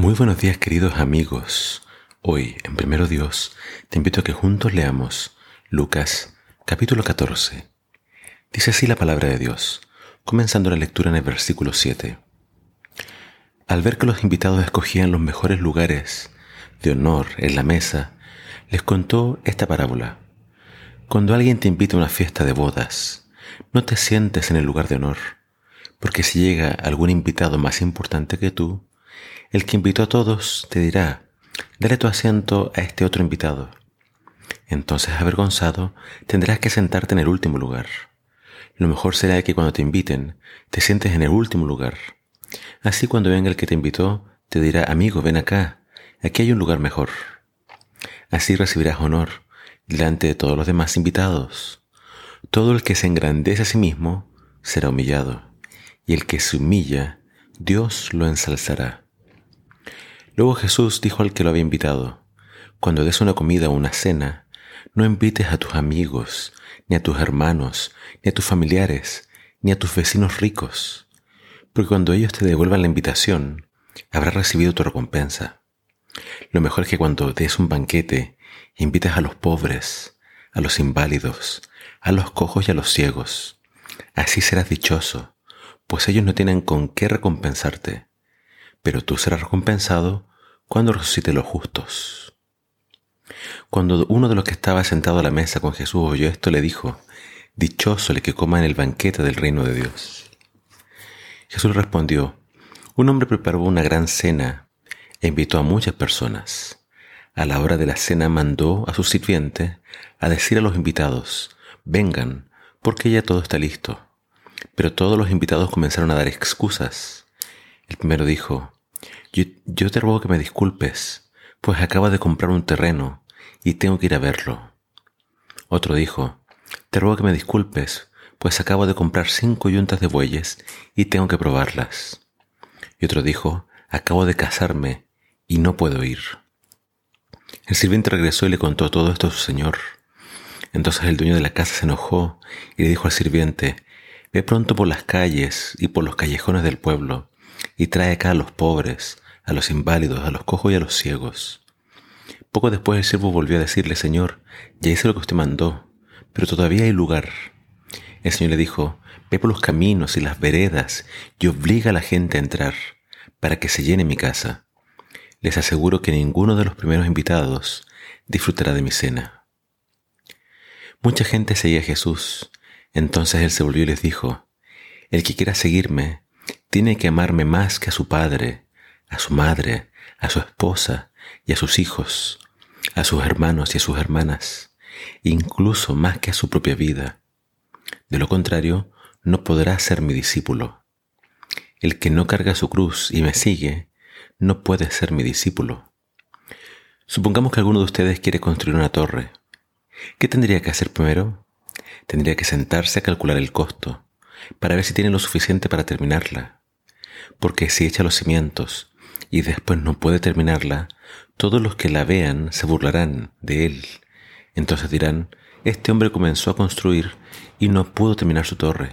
Muy buenos días queridos amigos. Hoy, en Primero Dios, te invito a que juntos leamos Lucas capítulo 14. Dice así la palabra de Dios, comenzando la lectura en el versículo 7. Al ver que los invitados escogían los mejores lugares de honor en la mesa, les contó esta parábola. Cuando alguien te invita a una fiesta de bodas, no te sientes en el lugar de honor, porque si llega algún invitado más importante que tú, el que invitó a todos te dirá, dale tu asiento a este otro invitado. Entonces, avergonzado, tendrás que sentarte en el último lugar. Lo mejor será que cuando te inviten, te sientes en el último lugar. Así cuando venga el que te invitó, te dirá, amigo, ven acá, aquí hay un lugar mejor. Así recibirás honor delante de todos los demás invitados. Todo el que se engrandece a sí mismo será humillado, y el que se humilla, Dios lo ensalzará. Luego Jesús dijo al que lo había invitado, cuando des una comida o una cena, no invites a tus amigos, ni a tus hermanos, ni a tus familiares, ni a tus vecinos ricos, porque cuando ellos te devuelvan la invitación, habrás recibido tu recompensa. Lo mejor es que cuando des un banquete, invites a los pobres, a los inválidos, a los cojos y a los ciegos. Así serás dichoso, pues ellos no tienen con qué recompensarte pero tú serás recompensado cuando resucite los justos. Cuando uno de los que estaba sentado a la mesa con Jesús oyó esto, le dijo, Dichoso el que coma en el banquete del reino de Dios. Jesús respondió, Un hombre preparó una gran cena e invitó a muchas personas. A la hora de la cena mandó a su sirviente a decir a los invitados, Vengan, porque ya todo está listo. Pero todos los invitados comenzaron a dar excusas. El primero dijo, yo, te ruego que me disculpes, pues acabo de comprar un terreno y tengo que ir a verlo. Otro dijo, te ruego que me disculpes, pues acabo de comprar cinco yuntas de bueyes y tengo que probarlas. Y otro dijo, acabo de casarme y no puedo ir. El sirviente regresó y le contó todo esto a su señor. Entonces el dueño de la casa se enojó y le dijo al sirviente, Ve pronto por las calles y por los callejones del pueblo y trae acá a los pobres, a los inválidos, a los cojos y a los ciegos. Poco después el siervo volvió a decirle, Señor, ya hice lo que usted mandó, pero todavía hay lugar. El Señor le dijo, ve por los caminos y las veredas y obliga a la gente a entrar, para que se llene mi casa. Les aseguro que ninguno de los primeros invitados disfrutará de mi cena. Mucha gente seguía a Jesús. Entonces él se volvió y les dijo, El que quiera seguirme, tiene que amarme más que a su padre, a su madre, a su esposa y a sus hijos, a sus hermanos y a sus hermanas, incluso más que a su propia vida. De lo contrario, no podrá ser mi discípulo. El que no carga su cruz y me sigue, no puede ser mi discípulo. Supongamos que alguno de ustedes quiere construir una torre. ¿Qué tendría que hacer primero? Tendría que sentarse a calcular el costo, para ver si tiene lo suficiente para terminarla. Porque si echa los cimientos y después no puede terminarla, todos los que la vean se burlarán de él. Entonces dirán, este hombre comenzó a construir y no pudo terminar su torre.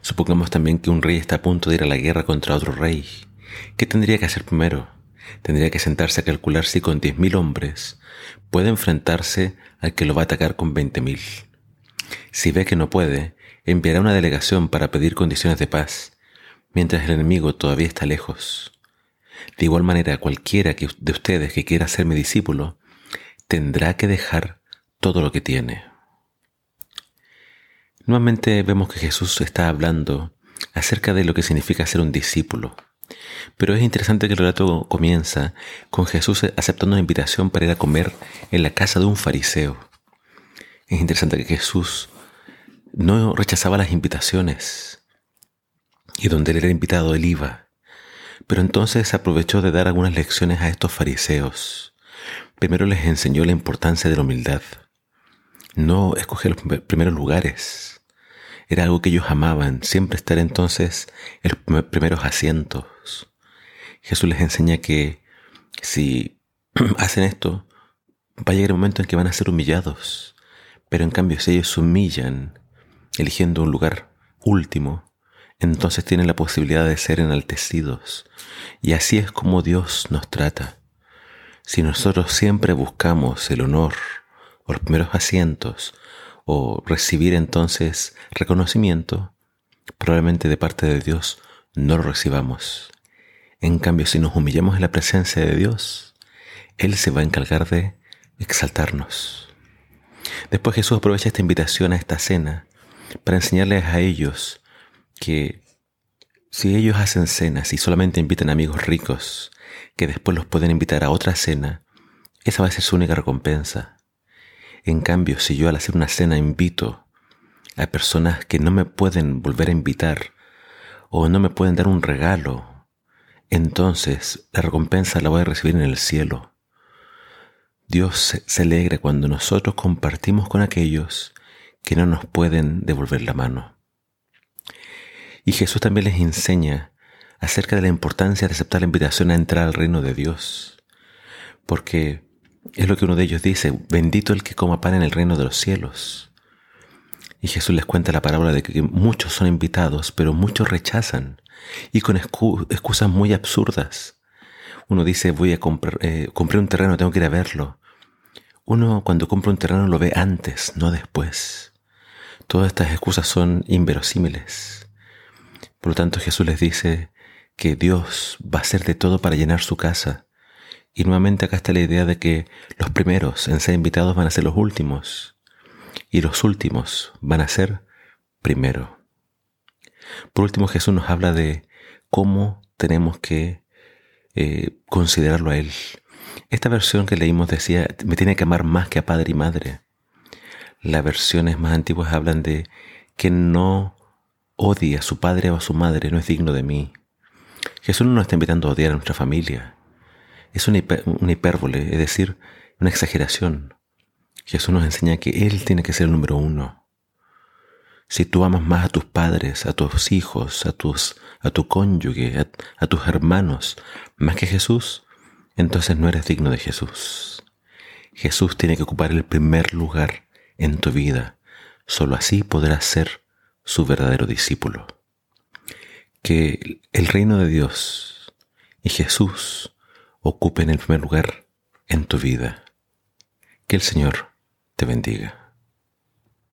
Supongamos también que un rey está a punto de ir a la guerra contra otro rey. ¿Qué tendría que hacer primero? Tendría que sentarse a calcular si con diez mil hombres puede enfrentarse al que lo va a atacar con veinte mil. Si ve que no puede, enviará una delegación para pedir condiciones de paz, mientras el enemigo todavía está lejos. De igual manera, cualquiera de ustedes que quiera ser mi discípulo, tendrá que dejar todo lo que tiene. Nuevamente vemos que Jesús está hablando acerca de lo que significa ser un discípulo. Pero es interesante que el relato comienza con Jesús aceptando una invitación para ir a comer en la casa de un fariseo. Es interesante que Jesús no rechazaba las invitaciones. Y donde él era invitado, él iba. Pero entonces aprovechó de dar algunas lecciones a estos fariseos. Primero les enseñó la importancia de la humildad. No escoger los primeros lugares. Era algo que ellos amaban, siempre estar entonces en los primeros asientos. Jesús les enseña que si hacen esto, va a llegar el momento en que van a ser humillados. Pero en cambio, si ellos se humillan eligiendo un lugar último, entonces tienen la posibilidad de ser enaltecidos. Y así es como Dios nos trata. Si nosotros siempre buscamos el honor o los primeros asientos o recibir entonces reconocimiento, probablemente de parte de Dios no lo recibamos. En cambio, si nos humillamos en la presencia de Dios, Él se va a encargar de exaltarnos. Después Jesús aprovecha esta invitación a esta cena para enseñarles a ellos que si ellos hacen cenas y solamente invitan amigos ricos, que después los pueden invitar a otra cena, esa va a ser su única recompensa. En cambio, si yo al hacer una cena invito a personas que no me pueden volver a invitar o no me pueden dar un regalo, entonces la recompensa la voy a recibir en el cielo. Dios se alegra cuando nosotros compartimos con aquellos que no nos pueden devolver la mano. Y Jesús también les enseña acerca de la importancia de aceptar la invitación a entrar al reino de Dios. Porque es lo que uno de ellos dice, bendito el que coma pan en el reino de los cielos. Y Jesús les cuenta la parábola de que muchos son invitados, pero muchos rechazan y con excusas muy absurdas. Uno dice, voy a comprar, eh, compré un terreno, tengo que ir a verlo. Uno cuando compra un terreno lo ve antes, no después. Todas estas excusas son inverosímiles. Por lo tanto, Jesús les dice que Dios va a hacer de todo para llenar su casa. Y nuevamente acá está la idea de que los primeros en ser invitados van a ser los últimos y los últimos van a ser primero. Por último, Jesús nos habla de cómo tenemos que eh, considerarlo a Él. Esta versión que leímos decía, me tiene que amar más que a padre y madre. Las versiones más antiguas hablan de que no odia a su padre o a su madre, no es digno de mí. Jesús no nos está invitando a odiar a nuestra familia. Es una, una hipérbole, es decir, una exageración. Jesús nos enseña que Él tiene que ser el número uno. Si tú amas más a tus padres, a tus hijos, a, tus, a tu cónyuge, a, tus hermanos, más que Jesús, entonces no eres digno de Jesús. Jesús tiene que ocupar el primer lugar en tu vida. Solo así podrás ser su verdadero discípulo. Que el reino de Dios y Jesús ocupen el primer lugar en tu vida. Que el Señor te bendiga.